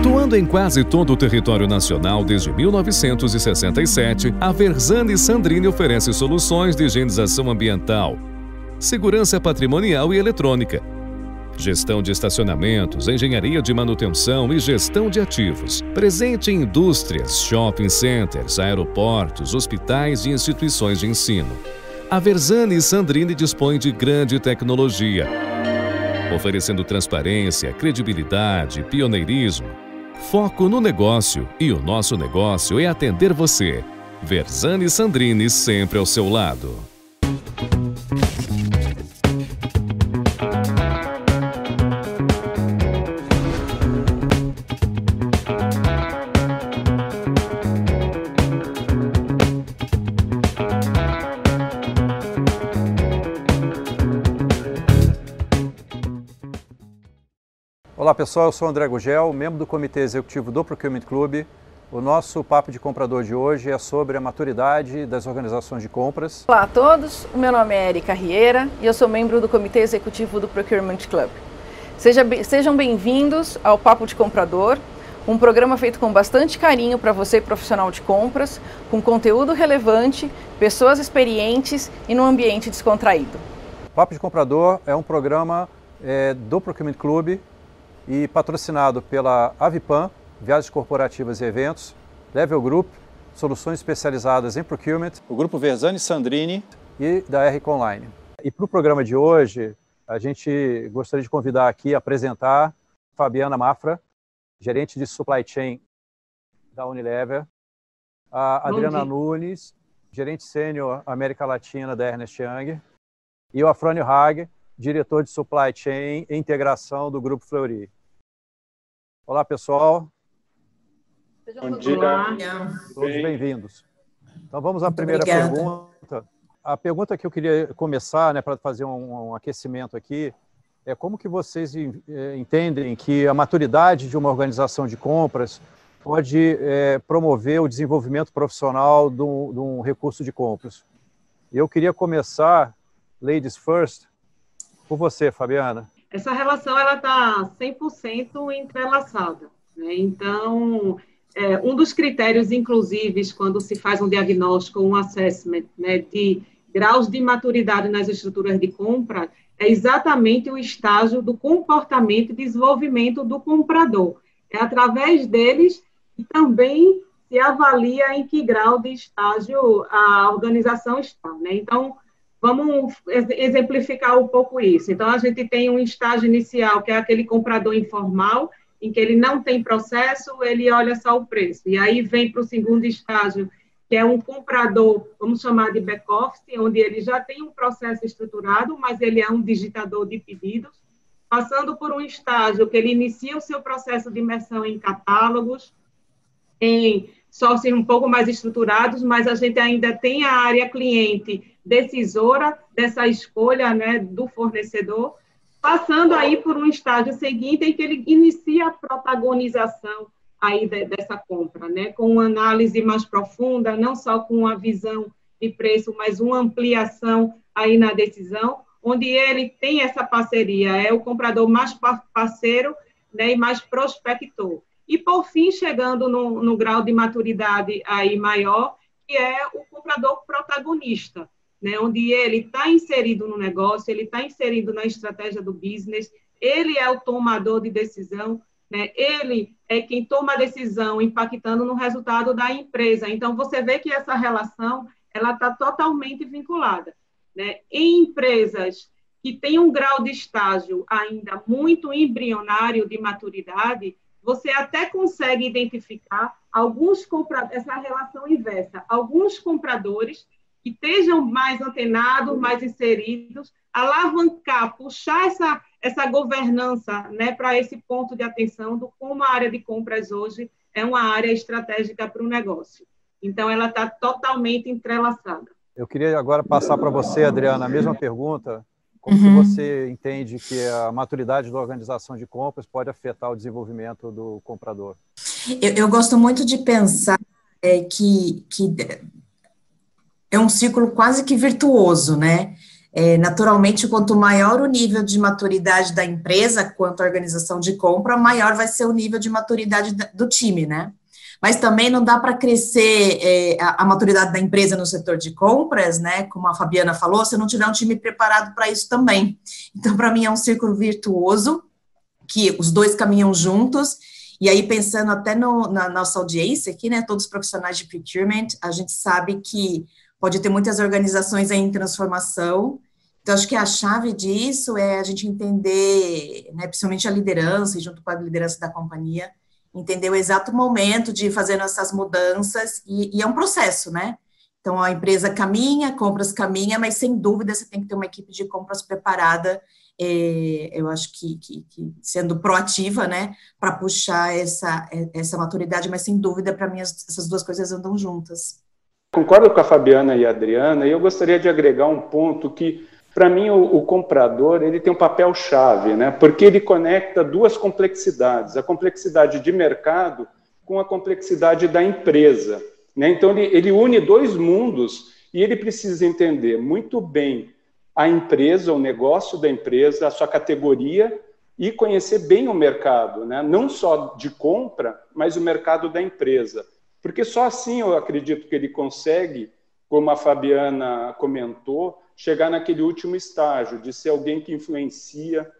Atuando em quase todo o território nacional desde 1967, a Versani Sandrini oferece soluções de higienização ambiental, segurança patrimonial e eletrônica, gestão de estacionamentos, engenharia de manutenção e gestão de ativos. Presente em indústrias, shopping centers, aeroportos, hospitais e instituições de ensino. A Versani Sandrini dispõe de grande tecnologia oferecendo transparência, credibilidade, pioneirismo. Foco no negócio e o nosso negócio é atender você. Versani Sandrini sempre ao seu lado. Olá pessoal, eu sou André Gugel, membro do Comitê Executivo do Procurement Club. O nosso papo de comprador de hoje é sobre a maturidade das organizações de compras. Olá a todos, o meu nome é Erika Rieira e eu sou membro do Comitê Executivo do Procurement Club. Seja, sejam bem-vindos ao Papo de Comprador, um programa feito com bastante carinho para você, profissional de compras, com conteúdo relevante, pessoas experientes e num ambiente descontraído. Papo de Comprador é um programa é, do Procurement Club e patrocinado pela Avipan, Viagens Corporativas e Eventos, Level Group, soluções especializadas em procurement, o grupo Versani Sandrini e da RC Online. E para o programa de hoje, a gente gostaria de convidar aqui, apresentar Fabiana Mafra, gerente de supply chain da Unilever, a Adriana Nunes, gerente sênior América Latina da Ernest Young, e o Afrânio Hag, diretor de supply chain e integração do Grupo Fleury. Olá, pessoal. Bom dia. Todos bem-vindos. Então, vamos à primeira Obrigada. pergunta. A pergunta que eu queria começar, né, para fazer um, um, aquecimento aqui, é como que vocês eh, entendem que a maturidade de uma organização de compras pode é, promover o desenvolvimento profissional de um, de um recurso de compras. Eu queria começar, ladies first, por você, Fabiana essa relação ela está 100% entrelaçada. Né? Então, é, um dos critérios, inclusive, quando se faz um diagnóstico, um assessment né, de graus de maturidade nas estruturas de compra, é exatamente o estágio do comportamento e desenvolvimento do comprador. É através deles que também se avalia em que grau de estágio a organização está. Né? Então, Vamos exemplificar um pouco isso. Então, a gente tem um estágio inicial, que é aquele comprador informal, em que ele não tem processo, ele olha só o preço. E aí vem para o segundo estágio, que é um comprador, vamos chamar de back-office, onde ele já tem um processo estruturado, mas ele é um digitador de pedidos, passando por um estágio que ele inicia o seu processo de imersão em catálogos, em softwares um pouco mais estruturados, mas a gente ainda tem a área cliente decisora dessa escolha né, do fornecedor, passando aí por um estágio seguinte em que ele inicia a protagonização aí de, dessa compra, né, com uma análise mais profunda, não só com uma visão de preço, mas uma ampliação aí na decisão, onde ele tem essa parceria, é o comprador mais parceiro né, e mais prospector. E, por fim, chegando no, no grau de maturidade aí maior, que é o comprador protagonista, né, onde ele está inserido no negócio, ele está inserido na estratégia do business, ele é o tomador de decisão, né, ele é quem toma a decisão impactando no resultado da empresa. Então, você vê que essa relação ela está totalmente vinculada. Né? Em empresas que têm um grau de estágio ainda muito embrionário de maturidade, você até consegue identificar alguns compradores, essa relação inversa, alguns compradores que estejam mais antenados, mais inseridos, alavancar, puxar essa, essa governança né, para esse ponto de atenção do como a área de compras hoje é uma área estratégica para o negócio. Então, ela está totalmente entrelaçada. Eu queria agora passar para você, Adriana, a mesma pergunta. Como uhum. você entende que a maturidade da organização de compras pode afetar o desenvolvimento do comprador? Eu, eu gosto muito de pensar é, que, que é um ciclo quase que virtuoso, né? É, naturalmente, quanto maior o nível de maturidade da empresa, quanto a organização de compra, maior vai ser o nível de maturidade do time, né? Mas também não dá para crescer é, a, a, maturidade da empresa no setor de compras, né? Como a Fabiana falou, se não tiver um time preparado para isso também. Então, para mim, é um círculo virtuoso que os dois caminham juntos. E aí, pensando até no, na nossa audiência aqui, né? Todos os profissionais de procurement, a gente sabe que pode ter muitas organizações em transformação. Então, acho que a chave disso é a gente entender, né, principalmente a liderança, junto com a liderança da companhia, entender o exato momento de fazer essas mudanças, e, e é um processo, né? Então, a empresa caminha, compras caminha, mas sem dúvida você tem que ter uma equipe de compras preparada, é, eu acho que, que, que, sendo proativa, né, para puxar essa, essa maturidade, mas sem dúvida, para mim, essas duas coisas andam juntas. Concordo com a Fabiana e a Adriana, e eu gostaria de agregar um ponto que, para mim, o, o, comprador ele tem um papel chave, né? porque ele conecta duas complexidades, a complexidade de mercado com a complexidade da empresa. Né? Então, ele, ele une dois mundos e ele precisa entender muito bem a empresa, o negócio da empresa, a sua categoria e conhecer bem o mercado, né? não só de compra, mas o mercado da empresa. Porque só assim eu acredito que ele consegue, como a Fabiana comentou, chegar naquele último estágio de ser alguém que influencia,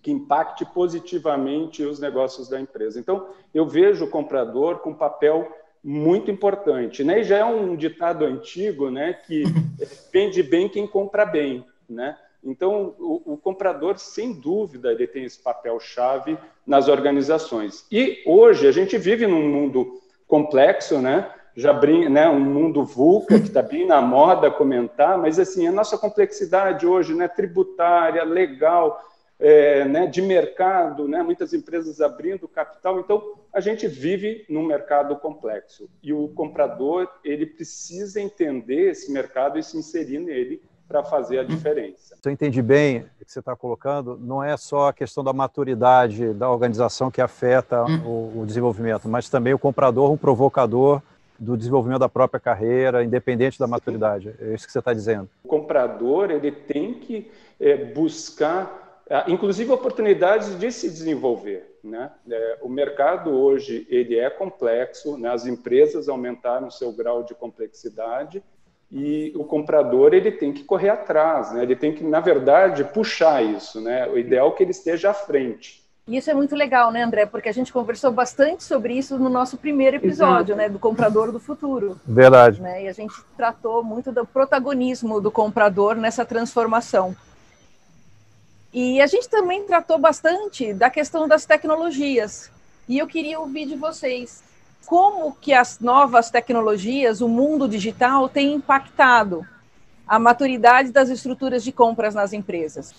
que impacte positivamente os negócios da empresa. Então, eu vejo o comprador com papel muito importante, né? E já é um ditado antigo, né, que vende bem quem compra bem, né? Então, o, o, comprador, sem dúvida, ele tem esse papel chave nas organizações. E hoje a gente vive num mundo complexo, né? Já brinca, né? Um mundo VUCA que está bem na moda comentar, mas assim a nossa complexidade hoje, né? Tributária, legal, é, né? De mercado, né? Muitas empresas abrindo capital, então a gente vive num mercado complexo e o comprador ele precisa entender esse mercado e se inserir nele para fazer a diferença. Se eu entendi bem o que você está colocando, não é só a questão da maturidade da organização que afeta hum. o, o, desenvolvimento, mas também o comprador, um provocador do desenvolvimento da própria carreira, independente da maturidade. É isso que você está dizendo. O comprador ele tem que é, buscar, inclusive, oportunidades de se desenvolver. Né? É, o mercado hoje ele é complexo, né? as empresas aumentaram seu grau de complexidade e o comprador ele tem que correr atrás, né? Ele tem que, na verdade, puxar isso, né? O ideal é que ele esteja à frente. Isso é muito legal, né, André? Porque a gente conversou bastante sobre isso no nosso primeiro episódio, Exato. né, do comprador do futuro. Verdade. Né? E a gente tratou muito do protagonismo do comprador nessa transformação. E a gente também tratou bastante da questão das tecnologias. E eu queria ouvir de vocês como que as novas tecnologias, o mundo digital, tem impactado a maturidade das estruturas de compras nas empresas.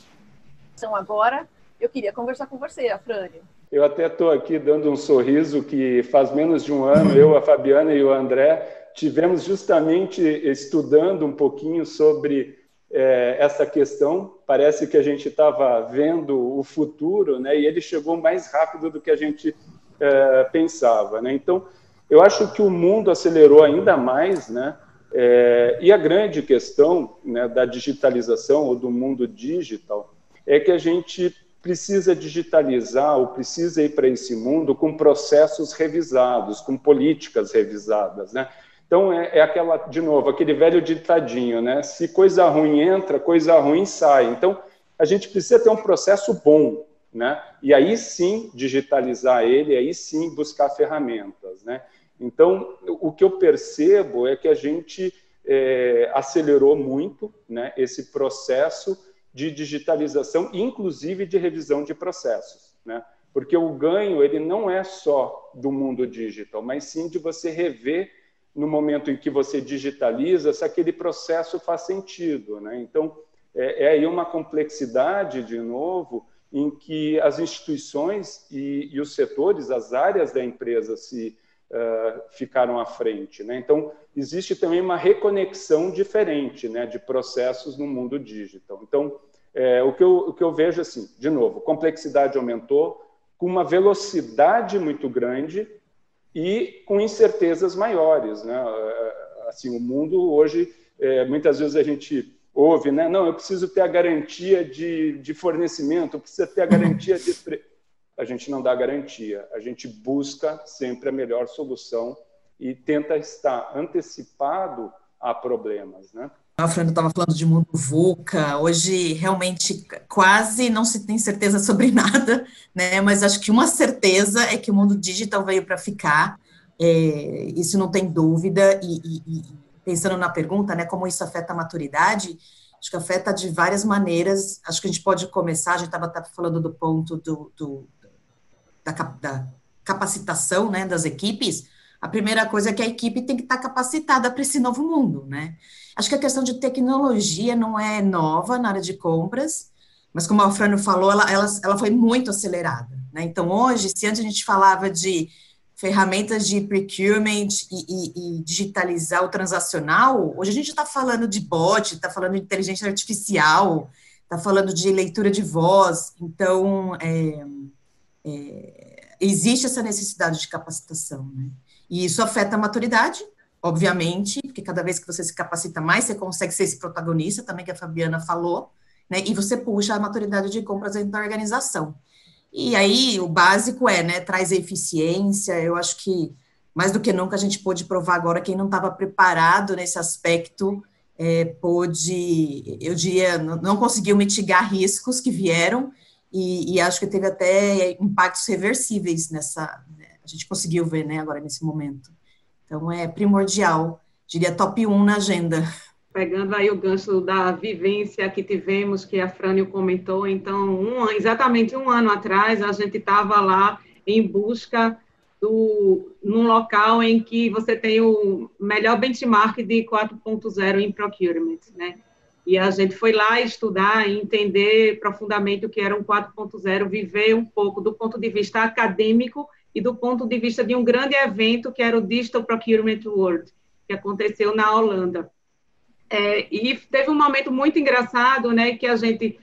Então, agora, eu queria conversar com você, Afrânio. Eu até estou aqui dando um sorriso que faz menos de um ano, eu, a Fabiana e o André tivemos justamente estudando um pouquinho sobre é, essa questão. Parece que a gente estava vendo o futuro, né? E ele chegou mais rápido do que a gente é, pensava. Né? Então, eu acho que o mundo acelerou ainda mais, né? É, e a grande questão né, da digitalização ou do mundo digital é que a gente precisa digitalizar ou precisa ir para esse mundo com processos revisados, com políticas revisadas, né? Então é, é, aquela, de novo, aquele velho ditadinho, né? Se coisa ruim entra, coisa ruim sai. Então a gente precisa ter um processo bom, né? E aí sim digitalizar ele, aí sim buscar ferramentas, né? Então, o que eu percebo é que a gente é, acelerou muito né, esse processo de digitalização, inclusive de revisão de processos, né? Porque o ganho ele não é só do mundo digital, mas sim de você rever no momento em que você digitaliza se aquele processo faz sentido, né? Então é, é aí uma complexidade de novo em que as instituições e, e os setores, as áreas da empresa se uh, ficaram à frente. Né? Então, existe também uma reconexão diferente né, de processos no mundo digital. Então, é, o, que eu, o que eu vejo, assim, de novo, complexidade aumentou, com uma velocidade muito grande e com incertezas maiores. Né? Assim, o mundo hoje, é, muitas vezes a gente ouve, né? Não, eu preciso ter a garantia de, de fornecimento, eu preciso ter a garantia de. A gente não dá garantia, a gente busca sempre a melhor solução e tenta estar antecipado a problemas, né? A Fernanda estava falando de mundo VUCA, hoje realmente quase não se tem certeza sobre nada, né? Mas acho que uma certeza é que o mundo digital veio para ficar, é, isso não tem dúvida, e, e, pensando na pergunta, né, como isso afeta a maturidade, acho que afeta de várias maneiras, acho que a gente pode começar, a gente estava falando do ponto do, do da, da capacitação, né, das equipes, a primeira coisa é que a equipe tem que estar capacitada para esse novo mundo, né? Acho que a questão de tecnologia não é nova na área de compras, mas como a Frânio falou, ela, ela, ela foi muito acelerada, né? Então, hoje, se antes a gente falava de ferramentas de procurement e, e, e digitalizar o transacional, hoje a gente está falando de bot, está falando de inteligência artificial, está falando de leitura de voz, então, é, é, existe essa necessidade de capacitação, né? E isso afeta a maturidade, obviamente, porque cada vez que você se capacita mais, você consegue ser esse protagonista, também que a Fabiana falou, né? E você puxa a maturidade de compras dentro da organização. E aí, o básico é, né, traz eficiência, eu acho que mais do que nunca a gente pôde provar agora quem não estava preparado nesse aspecto é, pôde, eu diria, não conseguiu mitigar riscos que vieram e, e acho que teve até impactos reversíveis nessa, a gente conseguiu ver, né, agora nesse momento. Então, é primordial, diria top 1 na agenda. Pegando aí o gancho da vivência que tivemos, que a Frânio comentou, então, um, exatamente um ano atrás, a gente estava lá em busca do, num local em que você tem o melhor benchmark de 4.0 em procurement, né? E a gente foi lá estudar e entender profundamente o que era um 4.0, viver um pouco do ponto de vista acadêmico e do ponto de vista de um grande evento que era o Digital Procurement World, que aconteceu na Holanda. É, e teve um momento muito engraçado, né, que a gente,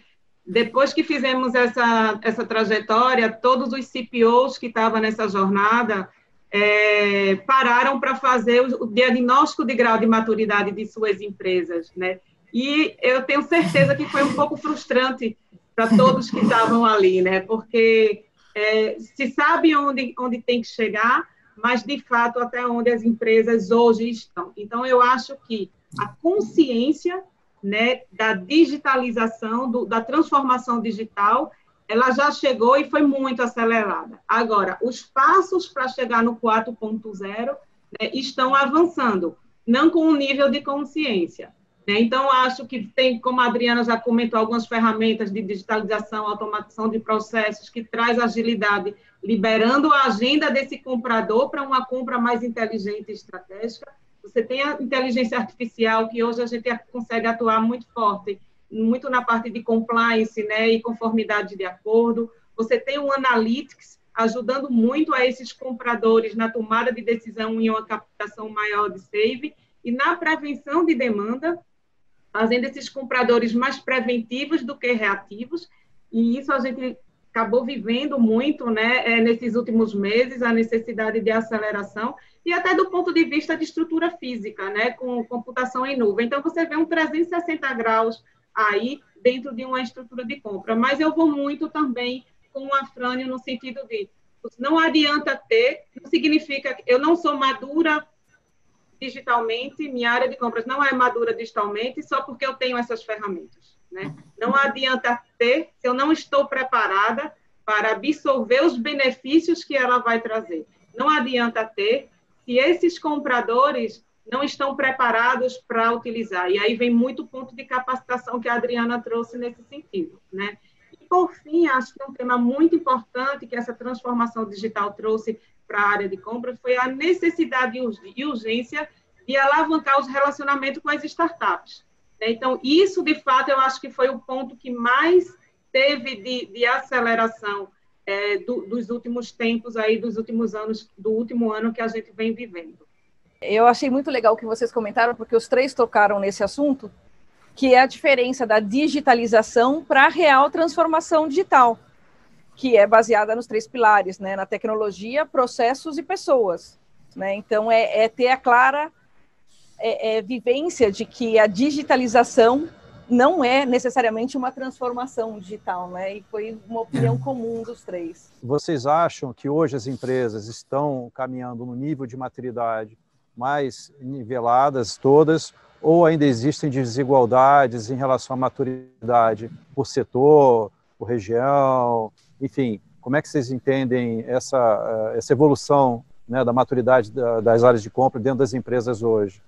depois que fizemos essa, essa trajetória, todos os CPOs que estavam nessa jornada é, pararam para fazer o, o diagnóstico de grau de maturidade de suas empresas, né, e eu tenho certeza que foi um pouco frustrante para todos que estavam ali, né, porque é, se sabe onde, onde tem que chegar, mas de fato até onde as empresas hoje estão. Então, eu acho que a consciência né, da digitalização, do, da transformação digital, ela já chegou e foi muito acelerada. Agora, os passos para chegar no 4.0 né, estão avançando, não com o nível de consciência. Né? Então, acho que tem, como a Adriana já comentou, algumas ferramentas de digitalização, automação de processos que traz agilidade, liberando a agenda desse comprador para uma compra mais inteligente e estratégica. Você tem a inteligência artificial, que hoje a gente consegue atuar muito forte, muito na parte de compliance né, e conformidade de acordo. Você tem o Analytics, ajudando muito a esses compradores na tomada de decisão em uma captação maior de save e na prevenção de demanda, fazendo esses compradores mais preventivos do que reativos, e isso a gente acabou vivendo muito né, é, nesses últimos meses, a necessidade de aceleração, e até do ponto de vista de estrutura física, né, com computação em nuvem. Então, você vê um 360 graus aí dentro de uma estrutura de compra. Mas eu vou muito também com o Afrânio no sentido de não adianta ter, não significa que eu não sou madura digitalmente, minha área de compras não é madura digitalmente só porque eu tenho essas ferramentas. Né? Não adianta ter se eu não estou preparada para absorver os benefícios que ela vai trazer. Não adianta ter se esses compradores não estão preparados para utilizar. E aí vem muito ponto de capacitação que a Adriana trouxe nesse sentido. Né? E, por fim, acho que um tema muito importante que essa transformação digital trouxe para a área de compras foi a necessidade e urgência de alavancar os relacionamentos com as startups. Né? Então, isso, de fato, eu acho que foi o ponto que mais teve de, de aceleração é, do, dos últimos tempos aí, dos últimos anos, do último ano que a gente vem vivendo. Eu achei muito legal o que vocês comentaram, porque os três tocaram nesse assunto, que é a diferença da digitalização para a real transformação digital que é baseada nos três pilares, né, na tecnologia, processos e pessoas. Né? Então, é, é ter a clara é, é, vivência de que a digitalização não é necessariamente uma transformação digital, né? E foi uma opinião comum dos três. Vocês acham que hoje as empresas estão caminhando no nível de maturidade mais niveladas todas, ou ainda existem desigualdades em relação à maturidade por setor, por região, enfim, como é que vocês entendem essa, essa evolução né, da maturidade das áreas de compra dentro das empresas hoje?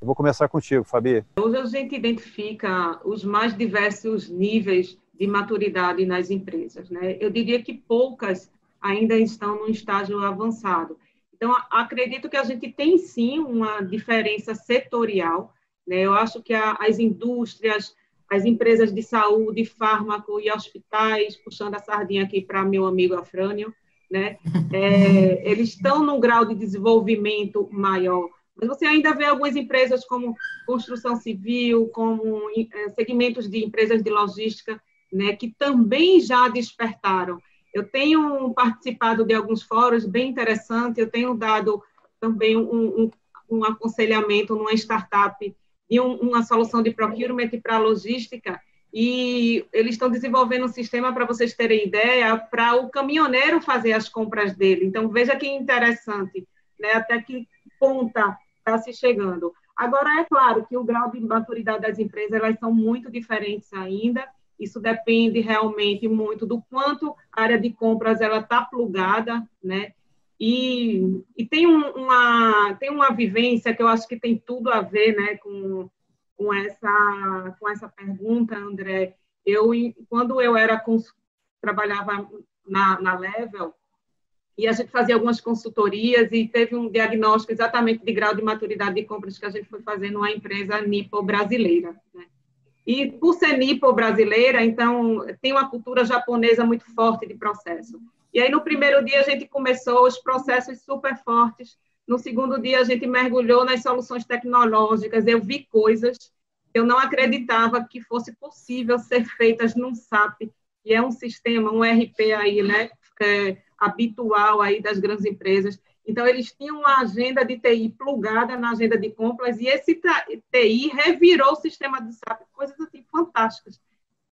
Eu vou começar contigo, Fabi. Hoje a gente identifica os mais diversos níveis de maturidade nas empresas. Né? Eu diria que poucas ainda estão num estágio avançado. Então, acredito que a gente tem sim uma diferença setorial. Né? Eu acho que a, as indústrias, as empresas de saúde, fármaco e hospitais, puxando a sardinha aqui para meu amigo Afrânio, né? É, eles estão num grau de desenvolvimento maior mas você ainda vê algumas empresas como construção civil, como eh, segmentos de empresas de logística, né, que também já despertaram. Eu tenho participado de alguns fóruns bem interessantes, eu tenho dado também um, um, um aconselhamento numa startup de um, uma solução de procurement para logística, e eles estão desenvolvendo um sistema, para vocês terem ideia, para o caminhoneiro fazer as compras dele. Então, veja que interessante, né? até que ponta está se chegando. Agora, é claro que o grau de maturidade das empresas elas são muito diferentes ainda. Isso depende realmente muito do quanto a área de compras ela está plugada, né? E, e tem, um, uma, tem uma vivência que eu acho que tem tudo a ver né, com, com, essa, com essa pergunta, André. Eu, quando eu era trabalhava na, na Level, e a gente fazia algumas consultorias e teve um diagnóstico exatamente de grau de maturidade de compras que a gente foi fazer numa empresa nipo brasileira. Né? E por ser nipo brasileira, então tem uma cultura japonesa muito forte de processo. E aí no primeiro dia a gente começou os processos super fortes. No segundo dia a gente mergulhou nas soluções tecnológicas. Eu vi coisas que eu não acreditava que fosse possível ser feitas num SAP, que é um sistema, um RP aí, né? É, habitual aí das grandes empresas. Então, eles tinham uma agenda de TI plugada na agenda de compras e esse TI revirou o sistema do SAP, coisas assim fantásticas.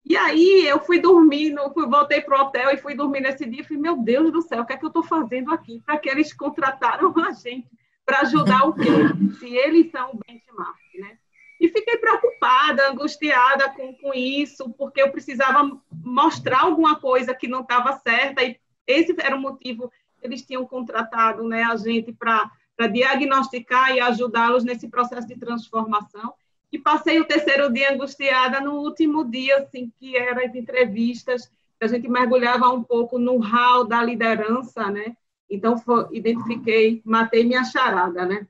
E aí eu fui dormir, fui, voltei para o hotel e fui dormir nesse dia e falei, meu Deus do céu, o que é que eu estou fazendo aqui? Para que eles contrataram a gente? Para ajudar o quê? Se eles são o benchmark, né? E fiquei preocupada, angustiada com, com isso, porque eu precisava mostrar alguma coisa que não estava certa e esse era o motivo que eles tinham contratado né, a gente para diagnosticar e ajudá-los nesse processo de transformação. E passei o terceiro dia angustiada no último dia, assim, que eram as entrevistas, a gente mergulhava um pouco no hall da liderança, né? Então, foi, identifiquei, matei minha charada, né?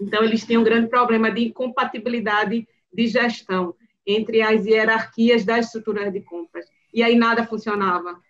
Então, eles tinham um grande problema de incompatibilidade de gestão entre as hierarquias das estruturas de compras. E aí nada funcionava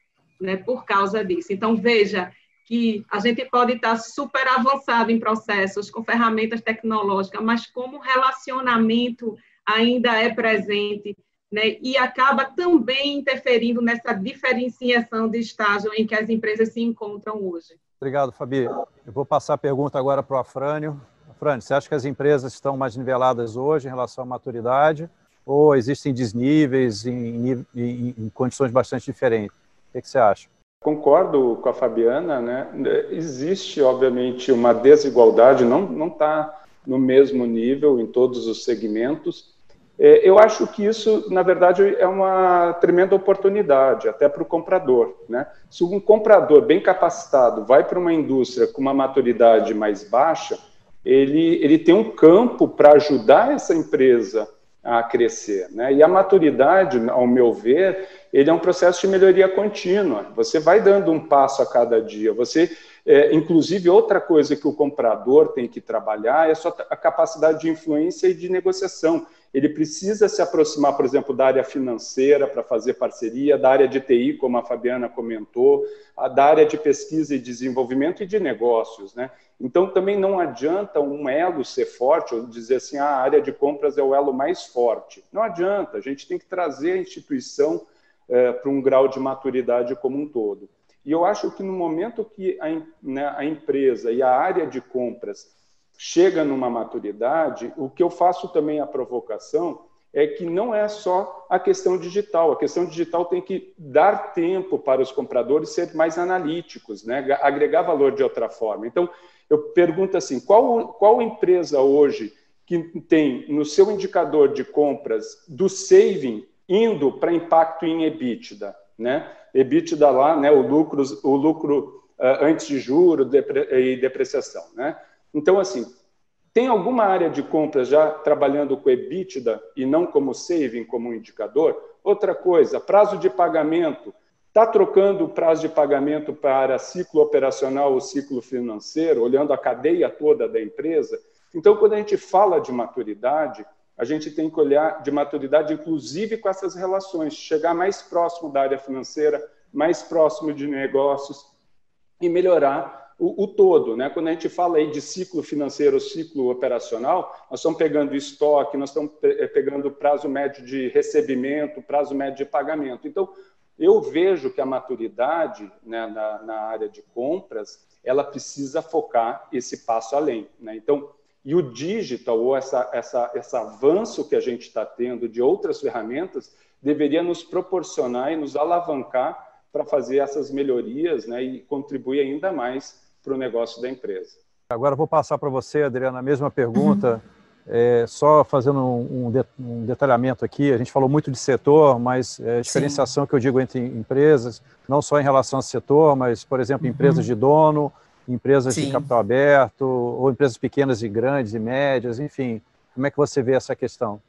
né, por causa disso. Então, veja que a gente pode estar super avançado em processos com ferramentas tecnológicas, mas como relacionamento ainda é presente, né, e acaba também interferindo nessa diferenciação de estágio em que as empresas se encontram hoje. Obrigado, Fabi. Eu vou passar a pergunta agora para o Afrânio. Afrânio, você acha que as empresas estão mais niveladas hoje em relação à maturidade ou existem desníveis em, em, em condições bastante diferentes? O que, você acha? Concordo com a Fabiana, né? Existe, obviamente, uma desigualdade, não está no mesmo nível em todos os segmentos. É, eu acho que isso, na verdade, é uma tremenda oportunidade, até para o comprador. Né? Se um comprador bem capacitado vai para uma indústria com uma maturidade mais baixa, ele, ele tem um campo para ajudar essa empresa a crescer. Né? E a maturidade, ao meu ver, ele é um processo de melhoria contínua. Você vai dando um passo a cada dia. Você, é, inclusive, outra coisa que o comprador tem que trabalhar é a sua a capacidade de influência e de negociação. Ele precisa se aproximar, por exemplo, da área financeira para fazer parceria, da área de TI, como a Fabiana comentou, da área de pesquisa e desenvolvimento e de negócios, né? Então, também não adianta um elo ser forte, ou dizer assim, ah, a área de compras é o elo mais forte. Não adianta, a gente tem que trazer a instituição é, para um grau de maturidade como um todo. E eu acho que no momento que a, né, a empresa e a área de compras chega numa maturidade, o que eu faço também a provocação é que não é só a questão digital. A questão digital tem que dar tempo para os compradores ser mais analíticos, né? agregar valor de outra forma. Então, eu pergunto assim: qual, qual empresa hoje que tem no seu indicador de compras do saving indo para impacto em EBITDA? Né? EBITDA lá, né, o lucro, o lucro uh, antes de juro depre e depreciação. Né? Então, assim, tem alguma área de compras já trabalhando com EBITDA e não como saving, como um indicador? Outra coisa, prazo de pagamento. Está trocando o prazo de pagamento para ciclo operacional ou ciclo financeiro, olhando a cadeia toda da empresa? Então, quando a gente fala de maturidade, a gente tem que olhar de maturidade, inclusive com essas relações, chegar mais próximo da área financeira, mais próximo de negócios e melhorar o, o, todo. Né? Quando a gente fala aí de ciclo financeiro, ciclo operacional, nós estamos pegando estoque, nós estamos eh, pegando prazo médio de recebimento, prazo médio de pagamento. Então, eu vejo que a maturidade né, na, na, área de compras, ela precisa focar esse passo além. Né? Então, e o digital, ou essa, essa, esse avanço que a gente está tendo de outras ferramentas, deveria nos proporcionar e nos alavancar para fazer essas melhorias né, e contribuir ainda mais para o negócio da empresa. Agora vou passar para você, Adriana, a mesma pergunta, uhum. é, só fazendo um, um, um, detalhamento aqui. A gente falou muito de setor, mas é, a diferenciação Sim. que eu digo entre empresas, não só em relação ao setor, mas, por exemplo, empresas uhum. de dono, empresas Sim. de capital aberto, ou empresas pequenas e grandes e médias, enfim. Como é que você vê essa questão?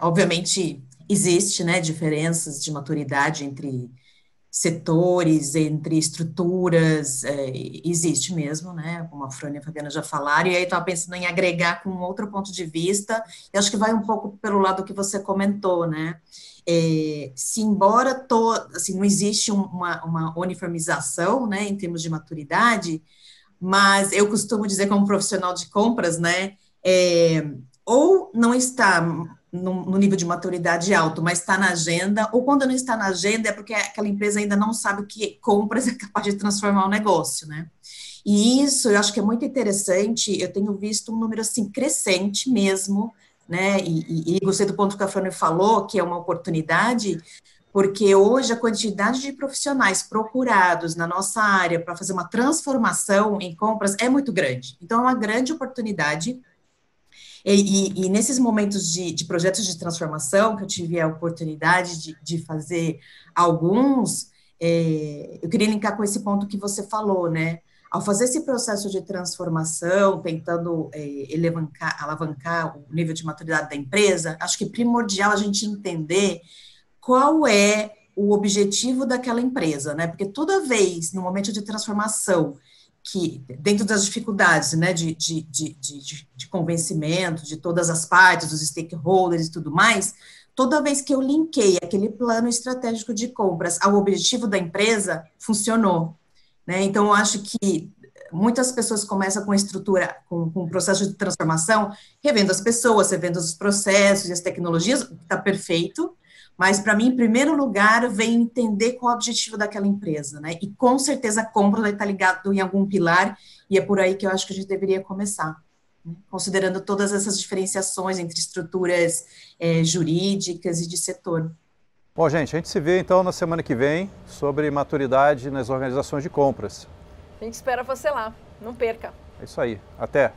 Obviamente, existe né, diferenças de maturidade entre setores, entre estruturas, é, existe mesmo, né, como a Fran e a Fabiana já falaram, e aí estava pensando em agregar com outro ponto de vista, e acho que vai um pouco pelo lado que você comentou, né, é, se embora to, assim, não existe uma, uma uniformização, né, em termos de maturidade, mas eu costumo dizer como profissional de compras, né, é, ou não está no, no, nível de maturidade alto, mas está na agenda, ou quando não está na agenda é porque aquela empresa ainda não sabe o que compras é capaz de transformar o negócio, né? E isso eu acho que é muito interessante, eu tenho visto um número assim crescente mesmo, né? E, e, e gostei do ponto que a Fran falou, que é uma oportunidade, porque hoje a quantidade de profissionais procurados na nossa área para fazer uma transformação em compras é muito grande. Então, é uma grande oportunidade e, e, e nesses momentos de, de, projetos de transformação, que eu tive a oportunidade de, de fazer alguns, é, eu queria linkar com esse ponto que você falou, né? Ao fazer esse processo de transformação, tentando é, alavancar o nível de maturidade da empresa, acho que é primordial a gente entender qual é o objetivo daquela empresa, né? Porque toda vez, no momento de transformação, que, dentro das dificuldades né, de, de, de, de, convencimento de todas as partes, dos stakeholders e tudo mais, toda vez que eu linkei aquele plano estratégico de compras ao objetivo da empresa, funcionou. Né? Então, eu acho que muitas pessoas começam com estrutura, com, com o processo de transformação, revendo as pessoas, revendo os processos e as tecnologias, está perfeito, mas, para mim, em primeiro lugar, vem entender qual é o objetivo daquela empresa, né? E com certeza a compra vai estar ligado em algum pilar, e é por aí que eu acho que a gente deveria começar. Né? Considerando todas essas diferenciações entre estruturas é, jurídicas e de setor. Bom, gente, a gente se vê então na semana que vem sobre maturidade nas organizações de compras. A gente espera você lá. Não perca. É isso aí. Até.